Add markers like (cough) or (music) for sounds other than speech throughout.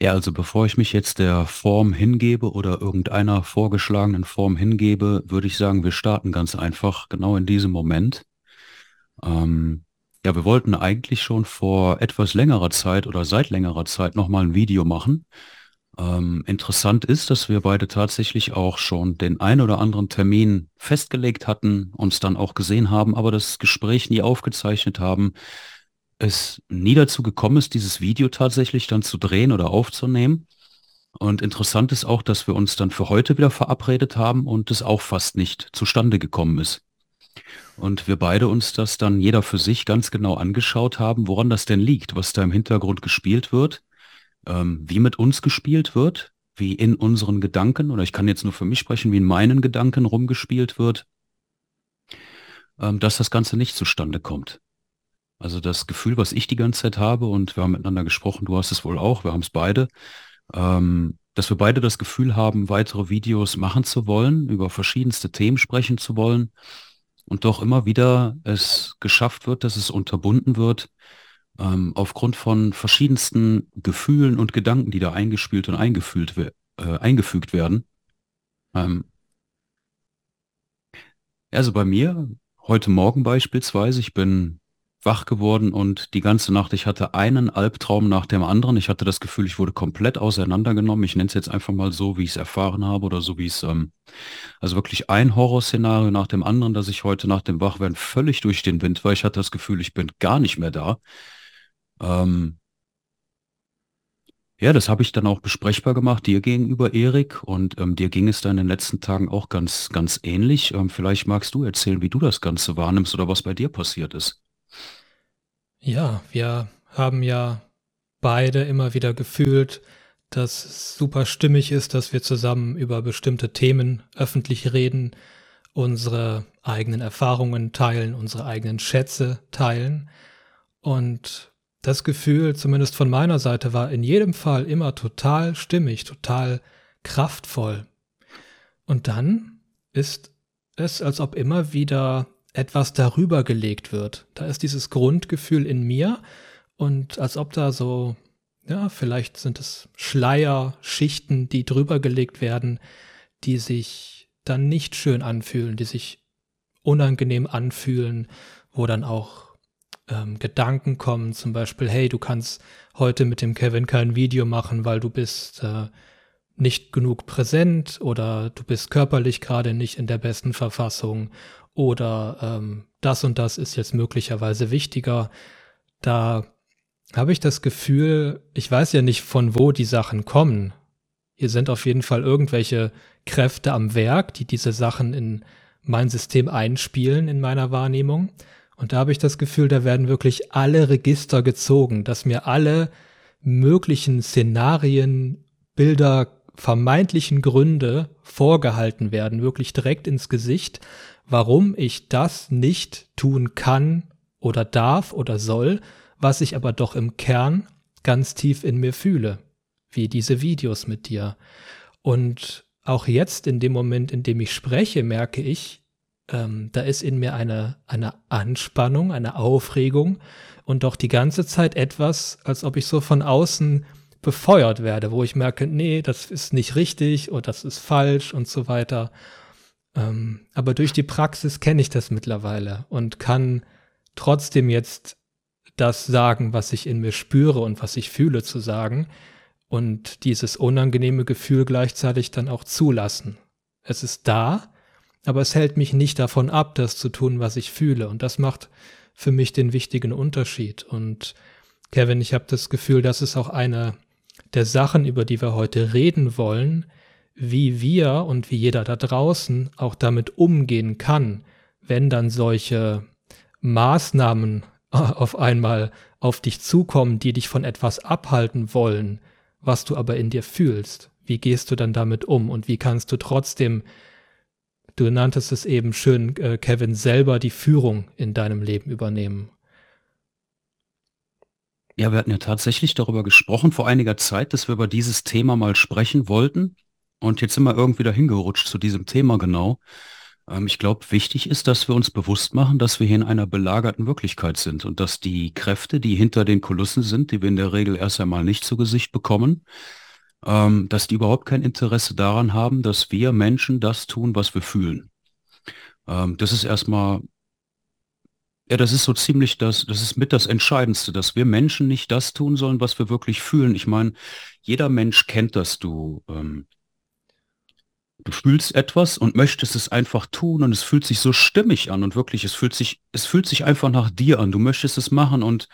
Ja, also bevor ich mich jetzt der Form hingebe oder irgendeiner vorgeschlagenen Form hingebe, würde ich sagen, wir starten ganz einfach genau in diesem Moment. Ähm, ja, wir wollten eigentlich schon vor etwas längerer Zeit oder seit längerer Zeit nochmal ein Video machen. Ähm, interessant ist, dass wir beide tatsächlich auch schon den ein oder anderen Termin festgelegt hatten, uns dann auch gesehen haben, aber das Gespräch nie aufgezeichnet haben, es nie dazu gekommen ist, dieses Video tatsächlich dann zu drehen oder aufzunehmen. Und interessant ist auch, dass wir uns dann für heute wieder verabredet haben und es auch fast nicht zustande gekommen ist. Und wir beide uns das dann jeder für sich ganz genau angeschaut haben, woran das denn liegt, was da im Hintergrund gespielt wird, ähm, wie mit uns gespielt wird, wie in unseren Gedanken, oder ich kann jetzt nur für mich sprechen, wie in meinen Gedanken rumgespielt wird, ähm, dass das Ganze nicht zustande kommt. Also das Gefühl, was ich die ganze Zeit habe, und wir haben miteinander gesprochen, du hast es wohl auch, wir haben es beide, ähm, dass wir beide das Gefühl haben, weitere Videos machen zu wollen, über verschiedenste Themen sprechen zu wollen und doch immer wieder es geschafft wird, dass es unterbunden wird, ähm, aufgrund von verschiedensten Gefühlen und Gedanken, die da eingespielt und eingefühlt, äh, eingefügt werden. Ähm, also bei mir, heute Morgen beispielsweise, ich bin wach geworden und die ganze Nacht, ich hatte einen Albtraum nach dem anderen. Ich hatte das Gefühl, ich wurde komplett auseinandergenommen. Ich nenne es jetzt einfach mal so, wie ich es erfahren habe oder so, wie es, ähm, also wirklich ein Horrorszenario nach dem anderen, dass ich heute nach dem Wachwerden völlig durch den Wind war. Ich hatte das Gefühl, ich bin gar nicht mehr da. Ähm, ja, das habe ich dann auch besprechbar gemacht, dir gegenüber, Erik. Und ähm, dir ging es da in den letzten Tagen auch ganz, ganz ähnlich. Ähm, vielleicht magst du erzählen, wie du das Ganze wahrnimmst oder was bei dir passiert ist. Ja, wir haben ja beide immer wieder gefühlt, dass es super stimmig ist, dass wir zusammen über bestimmte Themen öffentlich reden, unsere eigenen Erfahrungen teilen, unsere eigenen Schätze teilen. Und das Gefühl, zumindest von meiner Seite, war in jedem Fall immer total stimmig, total kraftvoll. Und dann ist es, als ob immer wieder etwas darüber gelegt wird. Da ist dieses Grundgefühl in mir und als ob da so, ja, vielleicht sind es Schleier, Schichten, die drüber gelegt werden, die sich dann nicht schön anfühlen, die sich unangenehm anfühlen, wo dann auch ähm, Gedanken kommen, zum Beispiel, hey, du kannst heute mit dem Kevin kein Video machen, weil du bist äh, nicht genug präsent oder du bist körperlich gerade nicht in der besten Verfassung oder ähm, das und das ist jetzt möglicherweise wichtiger. Da habe ich das Gefühl, ich weiß ja nicht, von wo die Sachen kommen. Hier sind auf jeden Fall irgendwelche Kräfte am Werk, die diese Sachen in mein System einspielen in meiner Wahrnehmung. Und da habe ich das Gefühl, da werden wirklich alle Register gezogen, dass mir alle möglichen Szenarien, Bilder, vermeintlichen Gründe vorgehalten werden, wirklich direkt ins Gesicht, warum ich das nicht tun kann oder darf oder soll, was ich aber doch im Kern ganz tief in mir fühle, wie diese Videos mit dir. Und auch jetzt in dem Moment, in dem ich spreche, merke ich, ähm, da ist in mir eine, eine Anspannung, eine Aufregung und doch die ganze Zeit etwas, als ob ich so von außen befeuert werde, wo ich merke, nee, das ist nicht richtig oder das ist falsch und so weiter. Ähm, aber durch die Praxis kenne ich das mittlerweile und kann trotzdem jetzt das sagen, was ich in mir spüre und was ich fühle zu sagen und dieses unangenehme Gefühl gleichzeitig dann auch zulassen. Es ist da, aber es hält mich nicht davon ab, das zu tun, was ich fühle. Und das macht für mich den wichtigen Unterschied. Und Kevin, ich habe das Gefühl, das ist auch eine der Sachen, über die wir heute reden wollen, wie wir und wie jeder da draußen auch damit umgehen kann, wenn dann solche Maßnahmen auf einmal auf dich zukommen, die dich von etwas abhalten wollen, was du aber in dir fühlst. Wie gehst du dann damit um und wie kannst du trotzdem Du nanntest es eben schön, äh, Kevin, selber die Führung in deinem Leben übernehmen. Ja, wir hatten ja tatsächlich darüber gesprochen vor einiger Zeit, dass wir über dieses Thema mal sprechen wollten. Und jetzt sind wir irgendwie dahin gerutscht zu diesem Thema genau. Ähm, ich glaube, wichtig ist, dass wir uns bewusst machen, dass wir hier in einer belagerten Wirklichkeit sind und dass die Kräfte, die hinter den Kulissen sind, die wir in der Regel erst einmal nicht zu Gesicht bekommen, ähm, dass die überhaupt kein Interesse daran haben, dass wir Menschen das tun, was wir fühlen. Ähm, das ist erstmal, ja, das ist so ziemlich das, das ist mit das Entscheidendste, dass wir Menschen nicht das tun sollen, was wir wirklich fühlen. Ich meine, jeder Mensch kennt das, du, ähm, du fühlst etwas und möchtest es einfach tun und es fühlt sich so stimmig an und wirklich, es fühlt sich, es fühlt sich einfach nach dir an. Du möchtest es machen und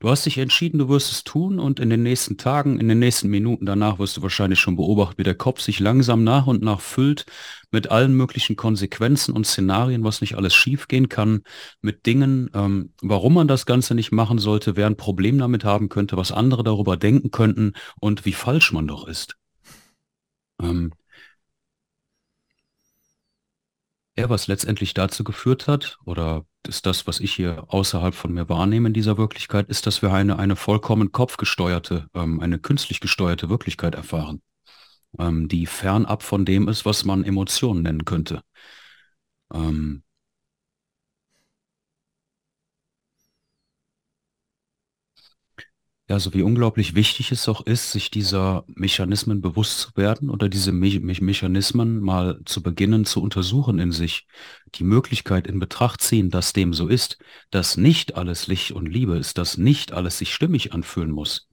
du hast dich entschieden, du wirst es tun und in den nächsten Tagen, in den nächsten Minuten danach wirst du wahrscheinlich schon beobachten, wie der Kopf sich langsam nach und nach füllt mit allen möglichen Konsequenzen und Szenarien, was nicht alles schiefgehen kann, mit Dingen, ähm, warum man das Ganze nicht machen sollte, wer ein Problem damit haben könnte, was andere darüber denken könnten und wie falsch man doch ist. Ähm, Ja, was letztendlich dazu geführt hat, oder ist das, was ich hier außerhalb von mir wahrnehme in dieser Wirklichkeit, ist, dass wir eine, eine vollkommen kopfgesteuerte, ähm, eine künstlich gesteuerte Wirklichkeit erfahren, ähm, die fernab von dem ist, was man Emotionen nennen könnte. Ähm, Ja, so wie unglaublich wichtig es auch ist, sich dieser Mechanismen bewusst zu werden oder diese Me Me Mechanismen mal zu beginnen zu untersuchen in sich, die Möglichkeit in Betracht ziehen, dass dem so ist, dass nicht alles Licht und Liebe ist, dass nicht alles sich stimmig anfühlen muss,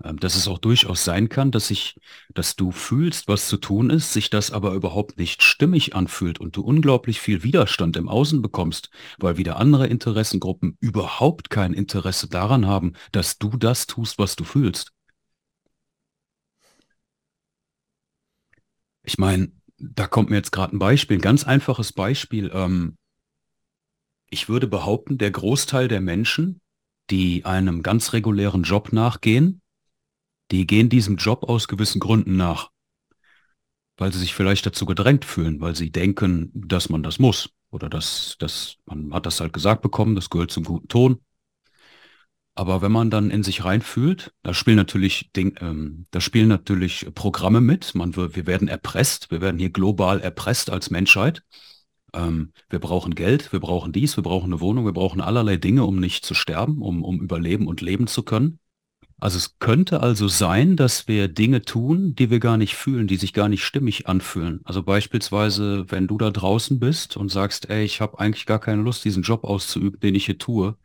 dass es auch durchaus sein kann, dass sich, dass du fühlst, was zu tun ist, sich das aber überhaupt nicht stimmig anfühlt und du unglaublich viel Widerstand im Außen bekommst, weil wieder andere Interessengruppen überhaupt kein Interesse daran haben, dass du das tust, was du fühlst. Ich meine, da kommt mir jetzt gerade ein Beispiel, ein ganz einfaches Beispiel. Ähm, ich würde behaupten, der Großteil der Menschen, die einem ganz regulären Job nachgehen, die gehen diesem Job aus gewissen Gründen nach, weil sie sich vielleicht dazu gedrängt fühlen, weil sie denken, dass man das muss oder dass, dass man hat das halt gesagt bekommen, das gehört zum guten Ton. Aber wenn man dann in sich reinfühlt, da spielen natürlich Ding, ähm, da spielen natürlich Programme mit. Man, wir werden erpresst, wir werden hier global erpresst als Menschheit. Ähm, wir brauchen Geld, wir brauchen dies, wir brauchen eine Wohnung, wir brauchen allerlei Dinge, um nicht zu sterben, um, um überleben und leben zu können. Also es könnte also sein, dass wir Dinge tun, die wir gar nicht fühlen, die sich gar nicht stimmig anfühlen. Also beispielsweise, wenn du da draußen bist und sagst, ey, ich habe eigentlich gar keine Lust, diesen Job auszuüben, den ich hier tue.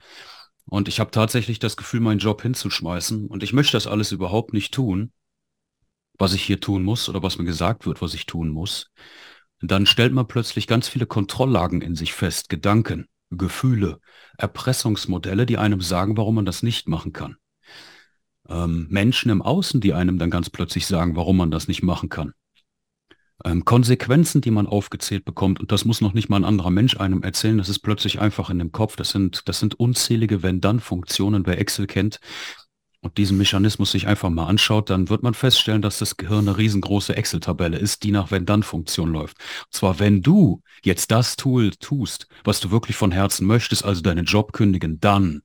Und ich habe tatsächlich das Gefühl, meinen Job hinzuschmeißen. Und ich möchte das alles überhaupt nicht tun, was ich hier tun muss oder was mir gesagt wird, was ich tun muss. Dann stellt man plötzlich ganz viele Kontrolllagen in sich fest, Gedanken, Gefühle, Erpressungsmodelle, die einem sagen, warum man das nicht machen kann ähm, Menschen im Außen, die einem dann ganz plötzlich sagen, warum man das nicht machen kann. Ähm, Konsequenzen, die man aufgezählt bekommt, und das muss noch nicht mal ein anderer Mensch einem erzählen, das ist plötzlich einfach in dem Kopf. Das sind, das sind unzählige Wenn-Dann-Funktionen, wer Excel kennt und diesen Mechanismus sich einfach mal anschaut, dann wird man feststellen, dass das Gehirn eine riesengroße Excel-Tabelle ist, die nach Wenn-Dann-Funktion läuft. Und zwar, wenn du jetzt das Tool tust, was du wirklich von Herzen möchtest, also deinen Job kündigen, dann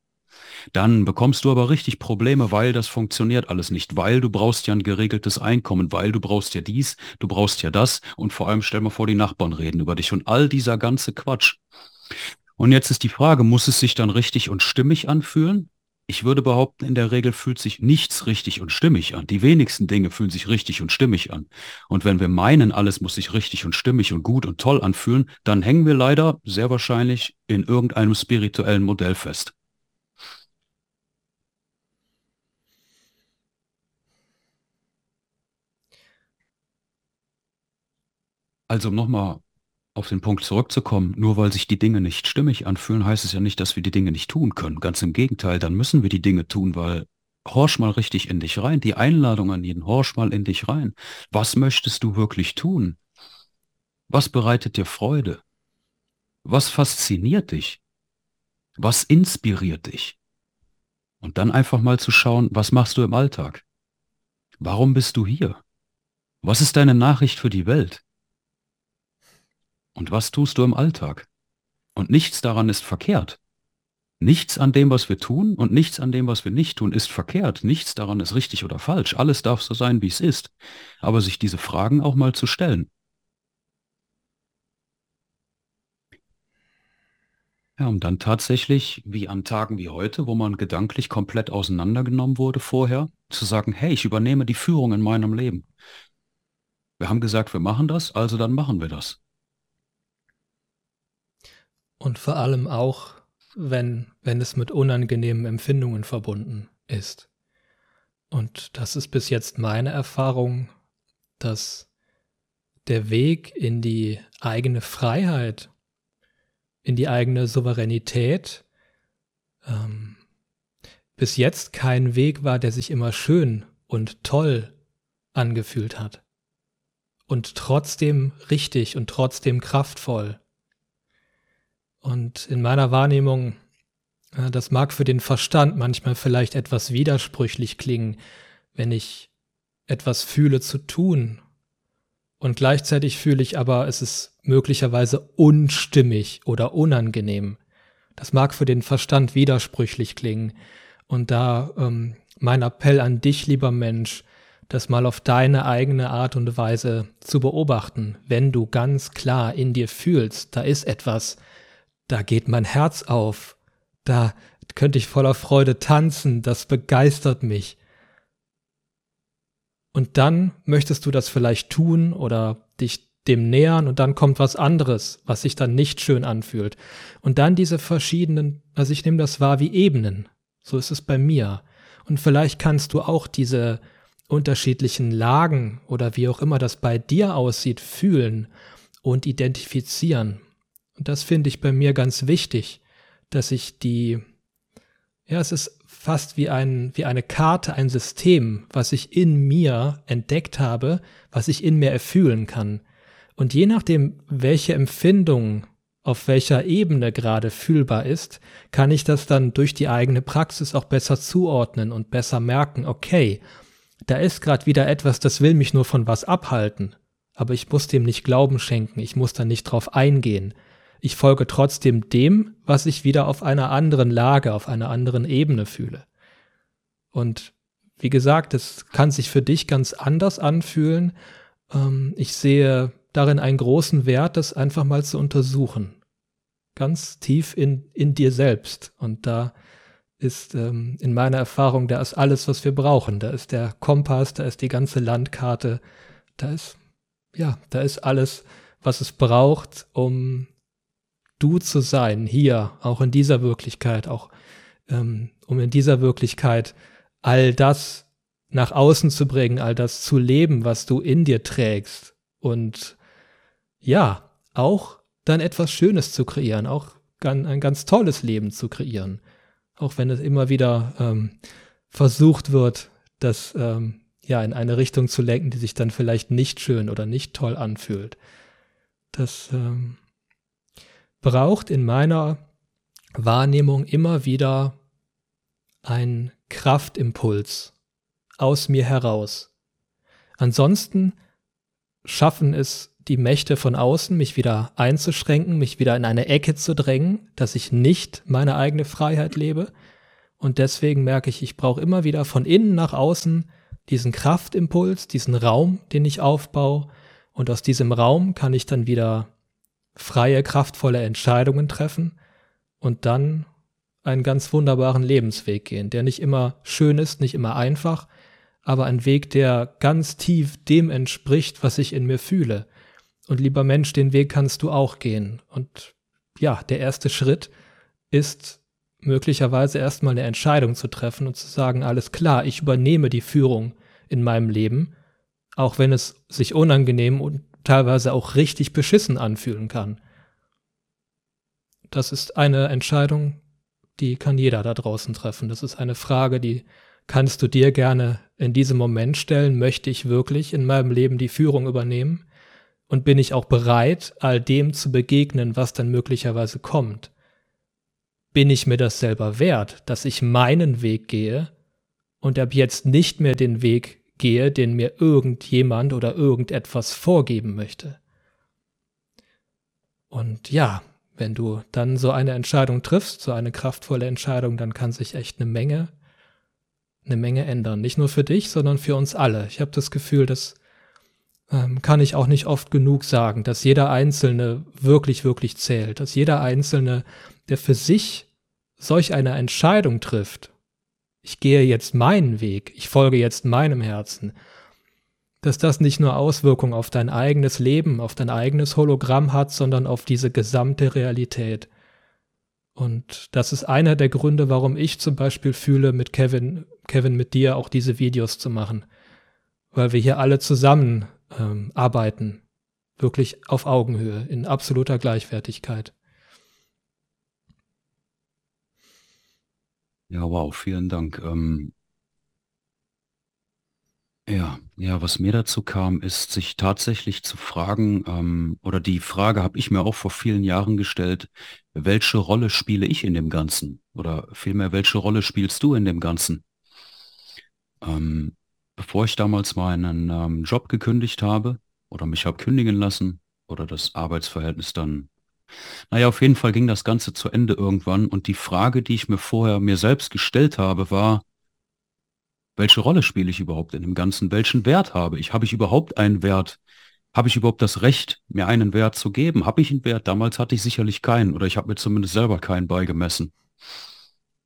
dann bekommst du aber richtig Probleme, weil das funktioniert alles nicht, weil du brauchst ja ein geregeltes Einkommen, weil du brauchst ja dies, du brauchst ja das und vor allem stell mal vor, die Nachbarn reden über dich und all dieser ganze Quatsch. Und jetzt ist die Frage, muss es sich dann richtig und stimmig anfühlen? Ich würde behaupten, in der Regel fühlt sich nichts richtig und stimmig an. Die wenigsten Dinge fühlen sich richtig und stimmig an. Und wenn wir meinen, alles muss sich richtig und stimmig und gut und toll anfühlen, dann hängen wir leider sehr wahrscheinlich in irgendeinem spirituellen Modell fest. Also um nochmal auf den Punkt zurückzukommen, nur weil sich die Dinge nicht stimmig anfühlen, heißt es ja nicht, dass wir die Dinge nicht tun können. Ganz im Gegenteil, dann müssen wir die Dinge tun, weil horch mal richtig in dich rein. Die Einladung an jeden, horch mal in dich rein. Was möchtest du wirklich tun? Was bereitet dir Freude? Was fasziniert dich? Was inspiriert dich? Und dann einfach mal zu schauen, was machst du im Alltag? Warum bist du hier? Was ist deine Nachricht für die Welt? Und was tust du im Alltag? Und nichts daran ist verkehrt. Nichts an dem, was wir tun und nichts an dem, was wir nicht tun, ist verkehrt. Nichts daran ist richtig oder falsch. Alles darf so sein, wie es ist. Aber sich diese Fragen auch mal zu stellen. Ja, und dann tatsächlich, wie an Tagen wie heute, wo man gedanklich komplett auseinandergenommen wurde vorher, zu sagen, hey, ich übernehme die Führung in meinem Leben. Wir haben gesagt, wir machen das, also dann machen wir das. Und vor allem auch, wenn, wenn es mit unangenehmen Empfindungen verbunden ist. Und das ist bis jetzt meine Erfahrung, dass der Weg in die eigene Freiheit in die eigene Souveränität ähm, bis jetzt kein Weg war, der sich immer schön und toll angefühlt hat. Und trotzdem richtig und trotzdem kraftvoll. Und in meiner Wahrnehmung, äh, das mag für den Verstand manchmal vielleicht etwas widersprüchlich klingen, wenn ich etwas fühle zu tun und gleichzeitig fühle ich aber, es ist möglicherweise unstimmig oder unangenehm. Das mag für den Verstand widersprüchlich klingen. Und da ähm, mein Appell an dich, lieber Mensch, das mal auf deine eigene Art und Weise zu beobachten, wenn du ganz klar in dir fühlst, da ist etwas, da geht mein Herz auf, da könnte ich voller Freude tanzen, das begeistert mich. Und dann möchtest du das vielleicht tun oder dich dem nähern und dann kommt was anderes, was sich dann nicht schön anfühlt. Und dann diese verschiedenen, also ich nehme das wahr wie Ebenen. So ist es bei mir. Und vielleicht kannst du auch diese unterschiedlichen Lagen oder wie auch immer das bei dir aussieht, fühlen und identifizieren. Und das finde ich bei mir ganz wichtig, dass ich die, ja, es ist fast wie, ein, wie eine Karte, ein System, was ich in mir entdeckt habe, was ich in mir erfühlen kann. Und je nachdem, welche Empfindung auf welcher Ebene gerade fühlbar ist, kann ich das dann durch die eigene Praxis auch besser zuordnen und besser merken, okay, da ist gerade wieder etwas, das will mich nur von was abhalten, aber ich muss dem nicht Glauben schenken, ich muss da nicht drauf eingehen, ich folge trotzdem dem, was ich wieder auf einer anderen Lage, auf einer anderen Ebene fühle. Und wie gesagt, es kann sich für dich ganz anders anfühlen. Ähm, ich sehe darin einen großen Wert, das einfach mal zu untersuchen. Ganz tief in, in dir selbst. Und da ist ähm, in meiner Erfahrung, da ist alles, was wir brauchen. Da ist der Kompass, da ist die ganze Landkarte, da ist, ja, da ist alles, was es braucht, um du zu sein, hier, auch in dieser Wirklichkeit, auch ähm, um in dieser Wirklichkeit all das nach außen zu bringen, all das zu leben, was du in dir trägst und ja, auch dann etwas Schönes zu kreieren, auch ein ganz tolles Leben zu kreieren, auch wenn es immer wieder ähm, versucht wird, das ähm, ja in eine Richtung zu lenken, die sich dann vielleicht nicht schön oder nicht toll anfühlt. Das ähm, braucht in meiner Wahrnehmung immer wieder ein Kraftimpuls aus mir heraus. Ansonsten schaffen es die Mächte von außen, mich wieder einzuschränken, mich wieder in eine Ecke zu drängen, dass ich nicht meine eigene Freiheit lebe. Und deswegen merke ich, ich brauche immer wieder von innen nach außen diesen Kraftimpuls, diesen Raum, den ich aufbaue. Und aus diesem Raum kann ich dann wieder freie, kraftvolle Entscheidungen treffen und dann einen ganz wunderbaren Lebensweg gehen, der nicht immer schön ist, nicht immer einfach, aber ein Weg, der ganz tief dem entspricht, was ich in mir fühle. Und lieber Mensch, den Weg kannst du auch gehen. Und ja, der erste Schritt ist möglicherweise erstmal eine Entscheidung zu treffen und zu sagen, alles klar, ich übernehme die Führung in meinem Leben, auch wenn es sich unangenehm und teilweise auch richtig beschissen anfühlen kann. Das ist eine Entscheidung, die kann jeder da draußen treffen. Das ist eine Frage, die kannst du dir gerne in diesem Moment stellen. Möchte ich wirklich in meinem Leben die Führung übernehmen? Und bin ich auch bereit, all dem zu begegnen, was dann möglicherweise kommt? Bin ich mir das selber wert, dass ich meinen Weg gehe und ab jetzt nicht mehr den Weg gehe, den mir irgendjemand oder irgendetwas vorgeben möchte? Und ja, wenn du dann so eine Entscheidung triffst, so eine kraftvolle Entscheidung, dann kann sich echt eine Menge, eine Menge ändern. Nicht nur für dich, sondern für uns alle. Ich habe das Gefühl, das ähm, kann ich auch nicht oft genug sagen, dass jeder Einzelne wirklich, wirklich zählt, dass jeder Einzelne der für sich solch eine Entscheidung trifft, ich gehe jetzt meinen Weg, ich folge jetzt meinem Herzen, dass das nicht nur Auswirkungen auf dein eigenes Leben, auf dein eigenes Hologramm hat, sondern auf diese gesamte Realität. Und das ist einer der Gründe, warum ich zum Beispiel fühle, mit Kevin, Kevin, mit dir auch diese Videos zu machen. Weil wir hier alle zusammen ähm, arbeiten. Wirklich auf Augenhöhe, in absoluter Gleichwertigkeit. Ja, wow, vielen Dank. Ähm, ja, ja, was mir dazu kam, ist, sich tatsächlich zu fragen, ähm, oder die Frage habe ich mir auch vor vielen Jahren gestellt, welche Rolle spiele ich in dem Ganzen? Oder vielmehr, welche Rolle spielst du in dem Ganzen? Ähm, bevor ich damals meinen ähm, Job gekündigt habe oder mich habe kündigen lassen oder das Arbeitsverhältnis dann naja, auf jeden Fall ging das Ganze zu Ende irgendwann und die Frage, die ich mir vorher mir selbst gestellt habe, war, welche Rolle spiele ich überhaupt in dem Ganzen? Welchen Wert habe ich? Habe ich überhaupt einen Wert? Habe ich überhaupt das Recht, mir einen Wert zu geben? Habe ich einen Wert? Damals hatte ich sicherlich keinen oder ich habe mir zumindest selber keinen beigemessen.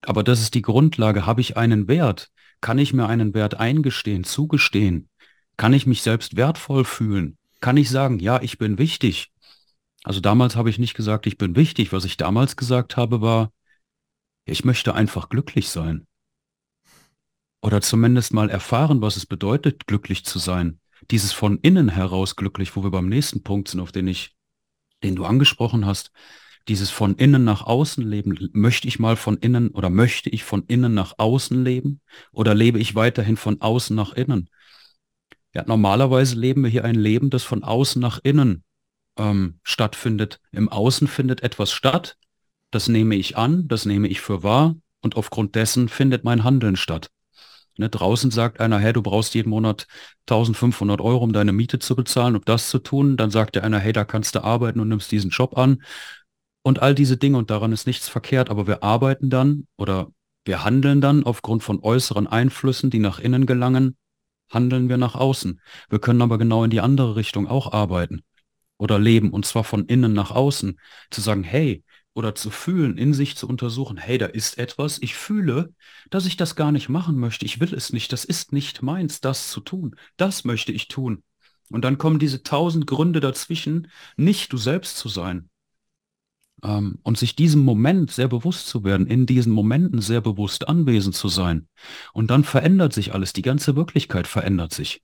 Aber das ist die Grundlage. Habe ich einen Wert? Kann ich mir einen Wert eingestehen, zugestehen? Kann ich mich selbst wertvoll fühlen? Kann ich sagen, ja, ich bin wichtig? Also damals habe ich nicht gesagt, ich bin wichtig. Was ich damals gesagt habe, war, ich möchte einfach glücklich sein. Oder zumindest mal erfahren, was es bedeutet, glücklich zu sein. Dieses von innen heraus glücklich, wo wir beim nächsten Punkt sind, auf den ich, den du angesprochen hast. Dieses von innen nach außen leben. Möchte ich mal von innen oder möchte ich von innen nach außen leben? Oder lebe ich weiterhin von außen nach innen? Ja, normalerweise leben wir hier ein Leben, das von außen nach innen ähm, stattfindet. Im Außen findet etwas statt, das nehme ich an, das nehme ich für wahr und aufgrund dessen findet mein Handeln statt. Ne, draußen sagt einer, hey, du brauchst jeden Monat 1500 Euro, um deine Miete zu bezahlen, um das zu tun. Dann sagt der einer, hey, da kannst du arbeiten und nimmst diesen Job an. Und all diese Dinge und daran ist nichts verkehrt, aber wir arbeiten dann oder wir handeln dann aufgrund von äußeren Einflüssen, die nach innen gelangen, handeln wir nach außen. Wir können aber genau in die andere Richtung auch arbeiten oder leben und zwar von innen nach außen, zu sagen, hey, oder zu fühlen, in sich zu untersuchen, hey, da ist etwas, ich fühle, dass ich das gar nicht machen möchte, ich will es nicht, das ist nicht meins, das zu tun, das möchte ich tun. Und dann kommen diese tausend Gründe dazwischen, nicht du selbst zu sein. Ähm, und sich diesem Moment sehr bewusst zu werden, in diesen Momenten sehr bewusst anwesend zu sein. Und dann verändert sich alles, die ganze Wirklichkeit verändert sich.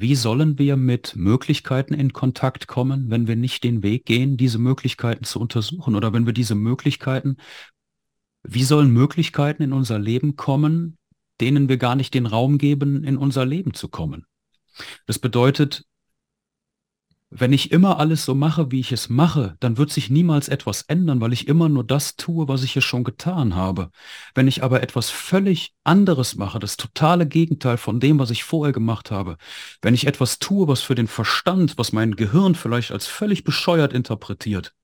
Wie sollen wir mit Möglichkeiten in Kontakt kommen, wenn wir nicht den Weg gehen, diese Möglichkeiten zu untersuchen? Oder wenn wir diese Möglichkeiten, wie sollen Möglichkeiten in unser Leben kommen, denen wir gar nicht den Raum geben, in unser Leben zu kommen? Das bedeutet, wenn ich immer alles so mache, wie ich es mache, dann wird sich niemals etwas ändern, weil ich immer nur das tue, was ich hier schon getan habe. Wenn ich aber etwas völlig anderes mache, das totale Gegenteil von dem, was ich vorher gemacht habe, wenn ich etwas tue, was für den Verstand, was mein Gehirn vielleicht als völlig bescheuert interpretiert,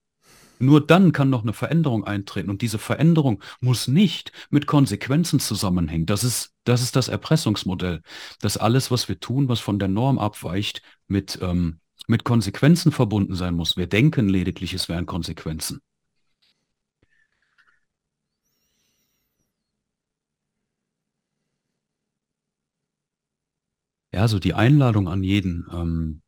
nur dann kann noch eine Veränderung eintreten. Und diese Veränderung muss nicht mit Konsequenzen zusammenhängen. Das ist, das ist das Erpressungsmodell. Dass alles, was wir tun, was von der Norm abweicht, mit ähm, mit Konsequenzen verbunden sein muss. Wir denken lediglich, es wären Konsequenzen. Ja, so die Einladung an jeden. Ähm,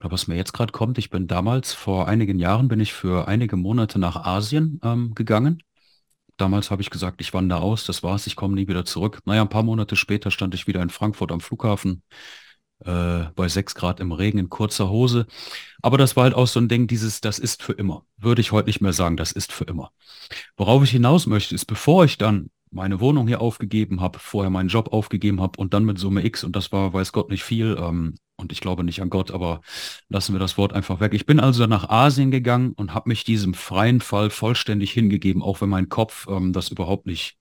was mir jetzt gerade kommt, ich bin damals, vor einigen Jahren, bin ich für einige Monate nach Asien ähm, gegangen. Damals habe ich gesagt, ich wandere aus, das war's, ich komme nie wieder zurück. Naja, ein paar Monate später stand ich wieder in Frankfurt am Flughafen äh, bei 6 Grad im Regen in kurzer Hose. Aber das war halt auch so ein Ding, dieses, das ist für immer. Würde ich heute nicht mehr sagen, das ist für immer. Worauf ich hinaus möchte, ist, bevor ich dann meine Wohnung hier aufgegeben habe, vorher meinen Job aufgegeben habe und dann mit Summe X, und das war, weiß Gott, nicht viel, ähm, und ich glaube nicht an Gott, aber lassen wir das Wort einfach weg. Ich bin also nach Asien gegangen und habe mich diesem freien Fall vollständig hingegeben, auch wenn mein Kopf ähm, das überhaupt nicht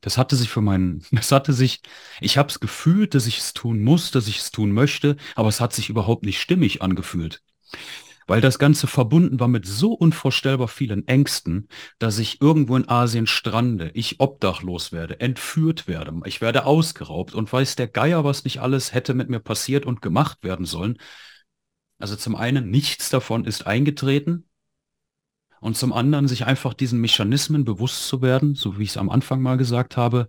das hatte sich für meinen, (laughs) das hatte sich, ich habe es gefühlt, dass ich es tun muss, dass ich es tun möchte, aber es hat sich überhaupt nicht stimmig angefühlt. Weil das Ganze verbunden war mit so unvorstellbar vielen Ängsten, dass ich irgendwo in Asien strande, ich obdachlos werde, entführt werde, ich werde ausgeraubt und weiß der Geier, was nicht alles hätte mit mir passiert und gemacht werden sollen. Also zum einen, nichts davon ist eingetreten. Und zum anderen, sich einfach diesen Mechanismen bewusst zu werden, so wie ich es am Anfang mal gesagt habe,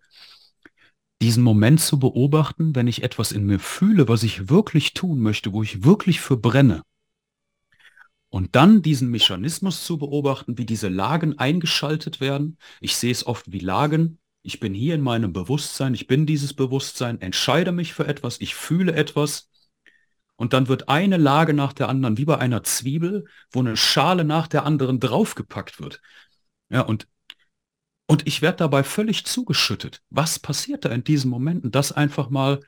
diesen Moment zu beobachten, wenn ich etwas in mir fühle, was ich wirklich tun möchte, wo ich wirklich für brenne. Und dann diesen Mechanismus zu beobachten, wie diese Lagen eingeschaltet werden. Ich sehe es oft wie Lagen. Ich bin hier in meinem Bewusstsein, ich bin dieses Bewusstsein, entscheide mich für etwas, ich fühle etwas. Und dann wird eine Lage nach der anderen, wie bei einer Zwiebel, wo eine Schale nach der anderen draufgepackt wird. Ja, und und ich werde dabei völlig zugeschüttet. Was passiert da in diesen Momenten? Das einfach mal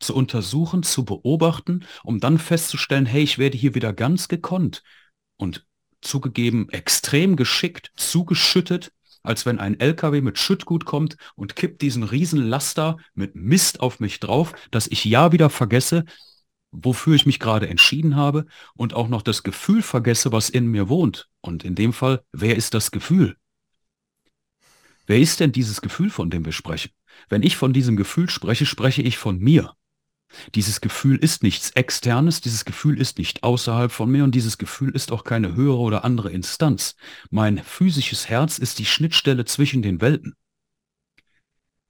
zu untersuchen, zu beobachten, um dann festzustellen, hey, ich werde hier wieder ganz gekonnt und zugegeben extrem geschickt, zugeschüttet, als wenn ein LKW mit Schüttgut kommt und kippt diesen riesen Laster mit Mist auf mich drauf, dass ich ja wieder vergesse, wofür ich mich gerade entschieden habe und auch noch das Gefühl vergesse, was in mir wohnt. Und in dem Fall, wer ist das Gefühl? Wer ist denn dieses Gefühl, von dem wir sprechen? Wenn ich von diesem Gefühl spreche, spreche ich von mir. Dieses Gefühl ist nichts Externes, dieses Gefühl ist nicht außerhalb von mir und dieses Gefühl ist auch keine höhere oder andere Instanz. Mein physisches Herz ist die Schnittstelle zwischen den Welten.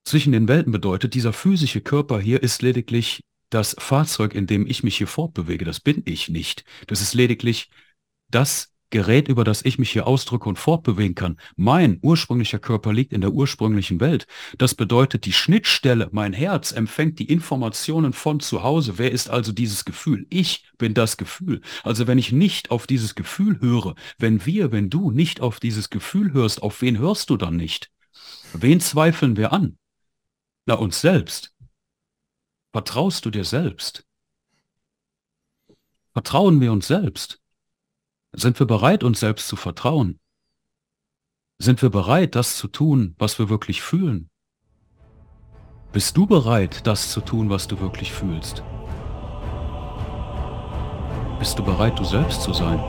Zwischen den Welten bedeutet, dieser physische Körper hier ist lediglich das Fahrzeug, in dem ich mich hier fortbewege. Das bin ich nicht. Das ist lediglich das Gerät, über das ich mich hier ausdrücke und fortbewegen kann. Mein ursprünglicher Körper liegt in der ursprünglichen Welt. Das bedeutet, die Schnittstelle, mein Herz empfängt die Informationen von zu Hause. Wer ist also dieses Gefühl? Ich bin das Gefühl. Also wenn ich nicht auf dieses Gefühl höre, wenn wir, wenn du nicht auf dieses Gefühl hörst, auf wen hörst du dann nicht? Wen zweifeln wir an? Na, uns selbst. Vertraust du dir selbst? Vertrauen wir uns selbst? Sind wir bereit, uns selbst zu vertrauen? Sind wir bereit, das zu tun, was wir wirklich fühlen? Bist du bereit, das zu tun, was du wirklich fühlst? Bist du bereit, du selbst zu sein?